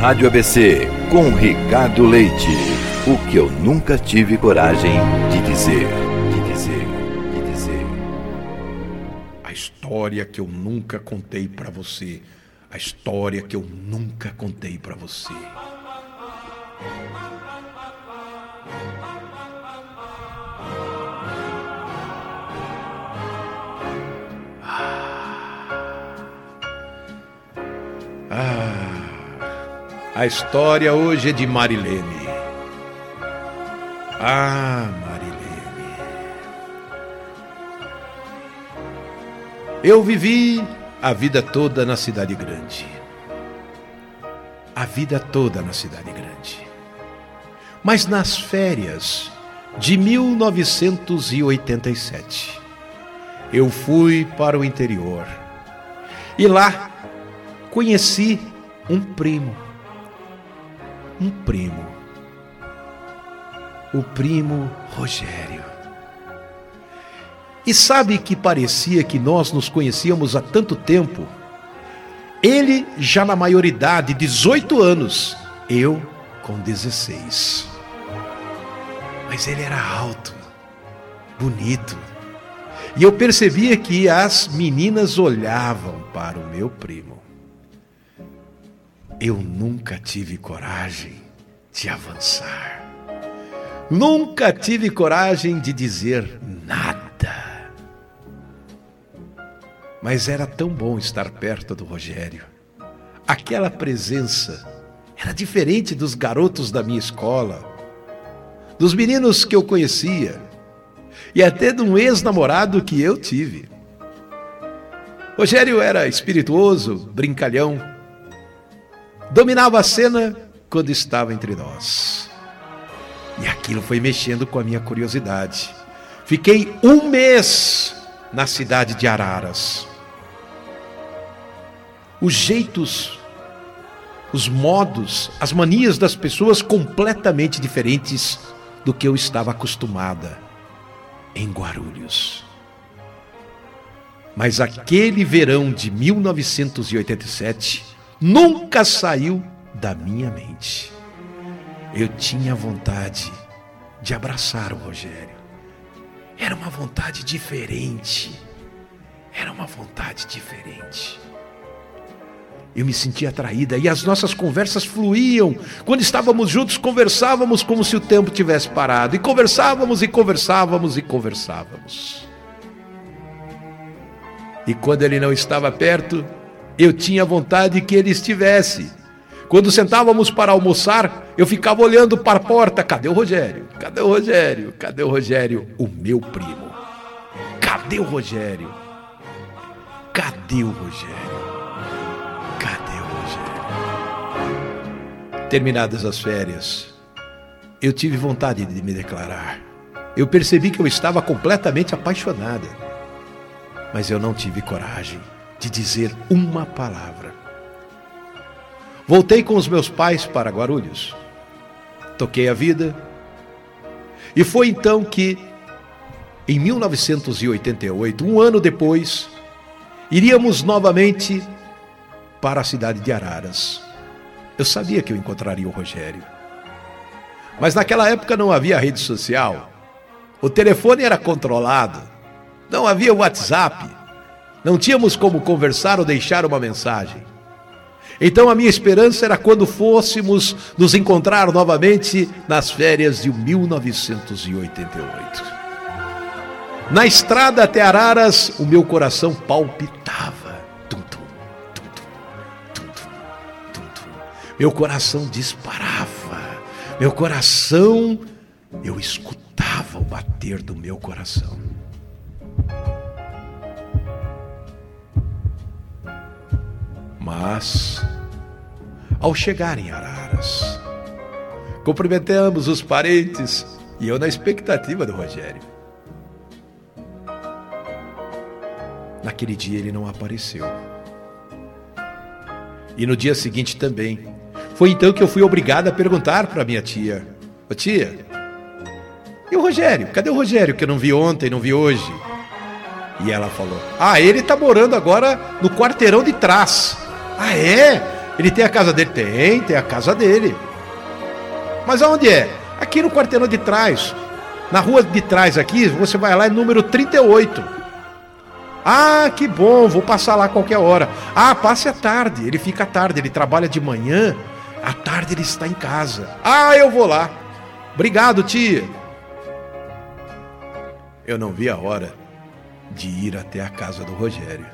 Rádio ABC com Ricardo Leite. O que eu nunca tive coragem de dizer. De dizer. De dizer. A história que eu nunca contei para você. A história que eu nunca contei para você. Ah, a história hoje é de Marilene. Ah, Marilene. Eu vivi a vida toda na cidade grande. A vida toda na cidade grande. Mas nas férias de 1987, eu fui para o interior. E lá conheci um primo. Um primo. O primo Rogério. E sabe que parecia que nós nos conhecíamos há tanto tempo? Ele já na maioridade, 18 anos, eu com 16. Mas ele era alto, bonito. E eu percebia que as meninas olhavam para o meu primo. Eu nunca tive coragem de avançar. Nunca tive coragem de dizer nada. Mas era tão bom estar perto do Rogério. Aquela presença era diferente dos garotos da minha escola, dos meninos que eu conhecia e até de um ex-namorado que eu tive. Rogério era espirituoso, brincalhão, dominava a cena quando estava entre nós. E aquilo foi mexendo com a minha curiosidade. Fiquei um mês na cidade de Araras. Os jeitos, os modos, as manias das pessoas completamente diferentes do que eu estava acostumada em Guarulhos. Mas aquele verão de 1987 nunca saiu da minha mente. Eu tinha vontade de abraçar o Rogério. Era uma vontade diferente. Era uma vontade diferente. Eu me sentia atraída e as nossas conversas fluíam. Quando estávamos juntos, conversávamos como se o tempo tivesse parado. E conversávamos e conversávamos e conversávamos. E quando ele não estava perto, eu tinha vontade que ele estivesse. Quando sentávamos para almoçar, eu ficava olhando para a porta: cadê o Rogério? Cadê o Rogério? Cadê o Rogério? O meu primo. Cadê o Rogério? Cadê o Rogério? Cadê o Rogério? Terminadas as férias, eu tive vontade de me declarar. Eu percebi que eu estava completamente apaixonada, mas eu não tive coragem de dizer uma palavra. Voltei com os meus pais para Guarulhos. Toquei a vida. E foi então que, em 1988, um ano depois, iríamos novamente para a cidade de Araras. Eu sabia que eu encontraria o Rogério. Mas naquela época não havia rede social. O telefone era controlado. Não havia WhatsApp. Não tínhamos como conversar ou deixar uma mensagem. Então a minha esperança era quando fôssemos nos encontrar novamente nas férias de 1988. Na estrada até Araras, o meu coração palpitava. Tum, tum, tum, meu coração disparava. Meu coração, eu escutava o bater do meu coração. Mas, ao chegar em Araras, cumprimentamos os parentes e eu na expectativa do Rogério. Naquele dia ele não apareceu. E no dia seguinte também. Foi então que eu fui obrigado a perguntar para minha tia: Ô tia, e o Rogério? Cadê o Rogério que eu não vi ontem, não vi hoje? E ela falou: Ah, ele está morando agora no quarteirão de trás. Ah, é? Ele tem a casa dele? Tem, tem a casa dele. Mas aonde é? Aqui no quarteirão de trás. Na rua de trás aqui, você vai lá, é número 38. Ah, que bom, vou passar lá qualquer hora. Ah, passe à tarde. Ele fica à tarde, ele trabalha de manhã, à tarde ele está em casa. Ah, eu vou lá. Obrigado, tia. Eu não vi a hora de ir até a casa do Rogério.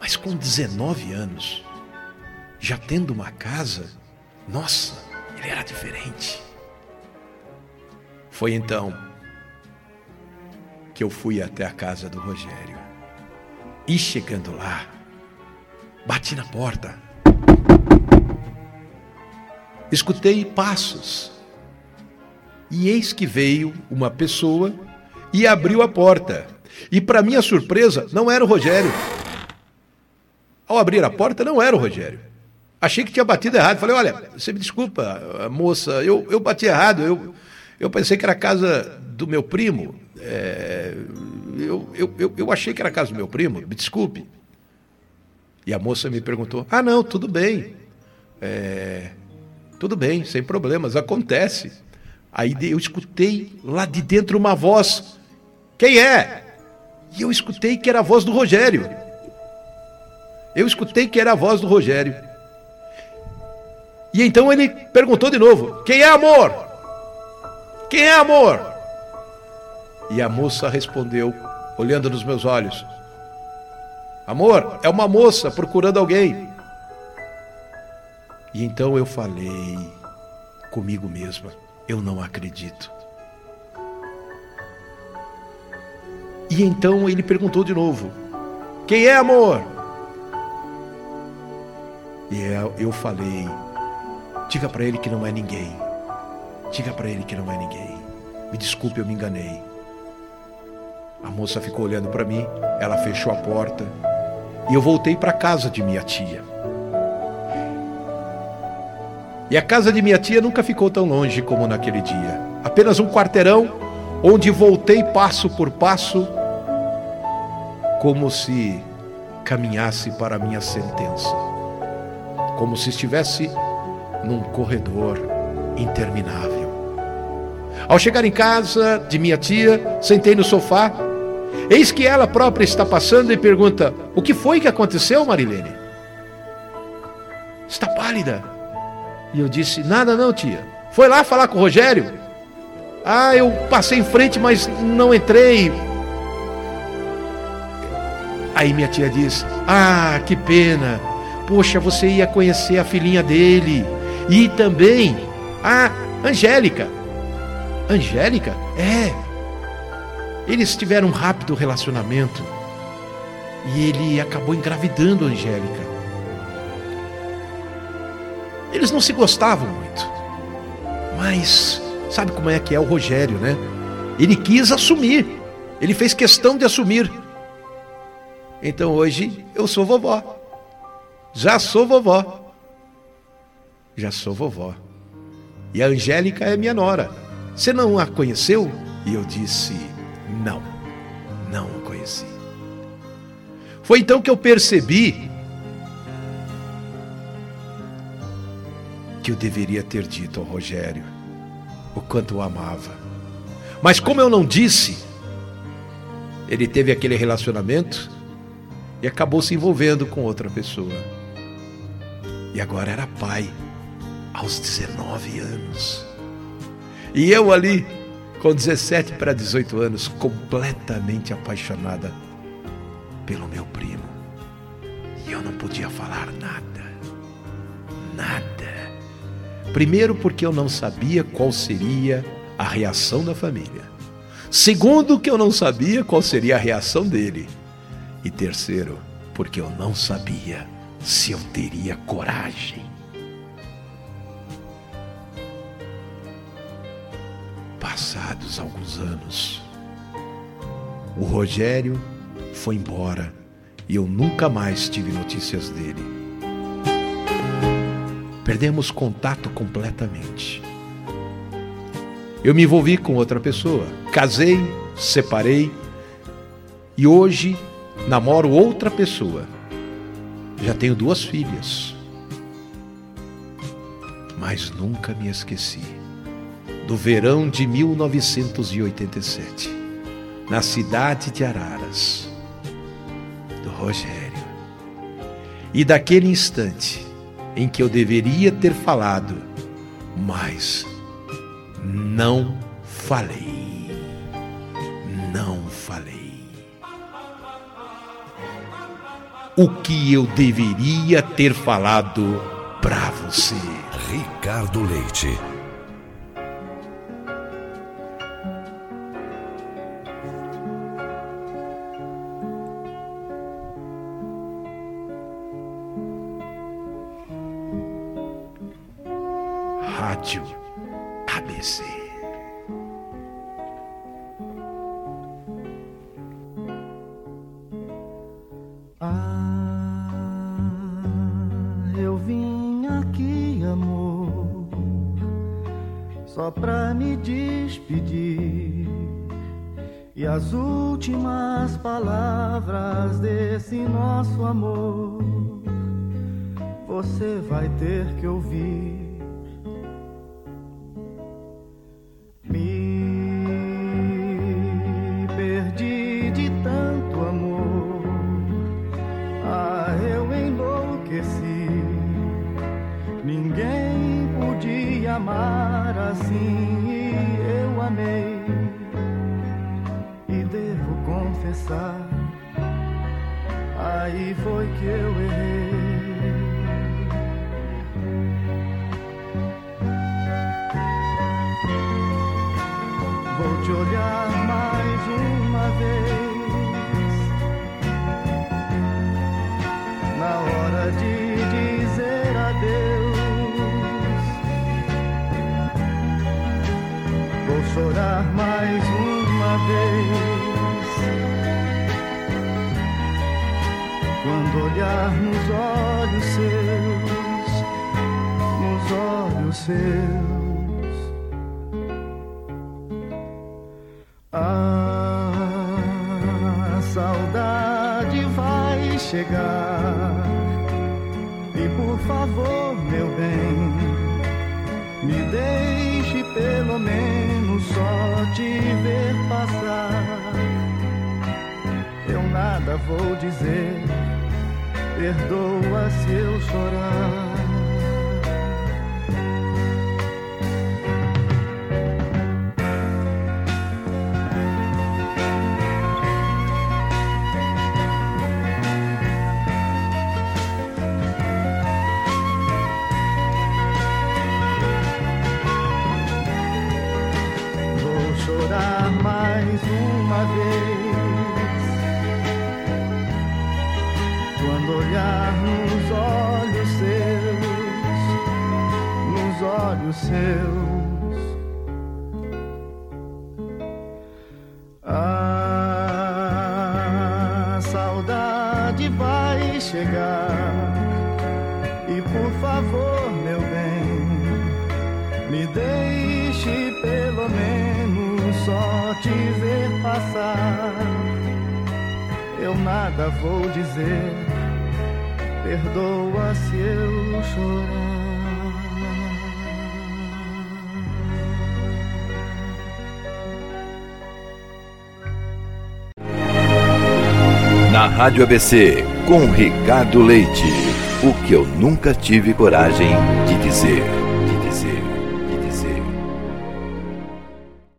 Mas com 19 anos, já tendo uma casa, nossa, ele era diferente. Foi então que eu fui até a casa do Rogério. E chegando lá, bati na porta. Escutei passos. E eis que veio uma pessoa e abriu a porta. E para minha surpresa, não era o Rogério. Ao abrir a porta, não era o Rogério. Achei que tinha batido errado. Falei, olha, você me desculpa, moça, eu, eu bati errado. Eu, eu pensei que era a casa do meu primo. É, eu, eu, eu, achei que era a casa do meu primo, me desculpe. E a moça me perguntou: Ah, não, tudo bem. É, tudo bem, sem problemas, acontece. Aí eu escutei lá de dentro uma voz: Quem é? E eu escutei que era a voz do Rogério. Eu escutei que era a voz do Rogério. E então ele perguntou de novo: Quem é amor? Quem é amor? E a moça respondeu, olhando nos meus olhos: Amor, é uma moça procurando alguém. E então eu falei comigo mesma: Eu não acredito. E então ele perguntou de novo: Quem é amor? E eu falei: Diga para ele que não é ninguém. Diga para ele que não é ninguém. Me desculpe, eu me enganei. A moça ficou olhando para mim, ela fechou a porta e eu voltei para a casa de minha tia. E a casa de minha tia nunca ficou tão longe como naquele dia. Apenas um quarteirão onde voltei passo por passo como se caminhasse para a minha sentença, como se estivesse num corredor interminável. Ao chegar em casa de minha tia, sentei no sofá, eis que ela própria está passando e pergunta: O que foi que aconteceu, Marilene? Está pálida. E eu disse: Nada não, tia. Foi lá falar com o Rogério? Ah, eu passei em frente, mas não entrei. Aí minha tia diz: Ah, que pena. Poxa, você ia conhecer a filhinha dele. E também a Angélica. Angélica? É. Eles tiveram um rápido relacionamento. E ele acabou engravidando a Angélica. Eles não se gostavam muito. Mas sabe como é que é o Rogério, né? Ele quis assumir. Ele fez questão de assumir. Então hoje eu sou vovó. Já sou vovó. Já sou vovó. E a Angélica é minha nora. Você não a conheceu? E eu disse: Não, não a conheci. Foi então que eu percebi que eu deveria ter dito ao Rogério o quanto o amava. Mas como eu não disse, ele teve aquele relacionamento e acabou se envolvendo com outra pessoa. E agora era pai, aos 19 anos. E eu ali, com 17 para 18 anos, completamente apaixonada pelo meu primo. E eu não podia falar nada. Nada. Primeiro, porque eu não sabia qual seria a reação da família. Segundo, que eu não sabia qual seria a reação dele. E terceiro, porque eu não sabia se eu teria coragem. Passados alguns anos, o Rogério foi embora e eu nunca mais tive notícias dele. Perdemos contato completamente. Eu me envolvi com outra pessoa, casei, separei e hoje namoro outra pessoa. Já tenho duas filhas. mas nunca me esqueci do verão de 1987, na cidade de Araras, do Rogério, e daquele instante em que eu deveria ter falado, mas não falei. Não falei. O que eu deveria ter falado para você. Ricardo Leite. Rádio ABC. Ah, eu vim aqui, amor, só pra me despedir. E as últimas palavras desse nosso amor você vai ter que ouvir. Ah, eu enlouqueci. Ninguém podia amar assim e eu amei. E devo confessar, aí foi que eu errei. Seus. A saudade vai chegar. E por favor, meu bem, me deixe pelo menos só te ver passar. Eu nada vou dizer, perdoa se eu chorar. Olhar nos olhos seus, nos olhos seus. A saudade vai chegar. E por favor, meu bem, me deixe pelo menos só te ver passar. Eu nada vou dizer, perdoa se eu chorar. Na Rádio ABC, com Ricardo Leite. O que eu nunca tive coragem de dizer.